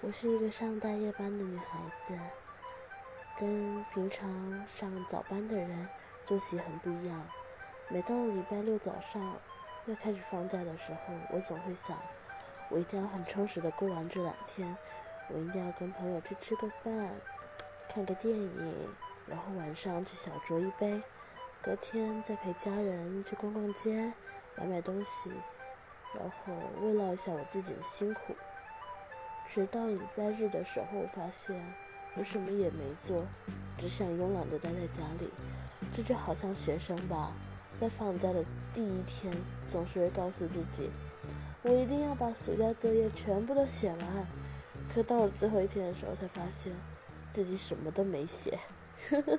我是一个上大夜班的女孩子，跟平常上早班的人作息很不一样。每到礼拜六早上要开始放假的时候，我总会想，我一定要很充实的过完这两天。我一定要跟朋友去吃个饭，看个电影，然后晚上去小酌一杯，隔天再陪家人去逛逛街，买买东西，然后慰劳一下我自己的辛苦。直到礼拜日的时候，发现我什么也没做，只想慵懒的待在家里。这就好像学生吧，在放假的第一天，总是会告诉自己，我一定要把暑假作业全部都写完。可到了最后一天的时候，才发现自己什么都没写。呵呵。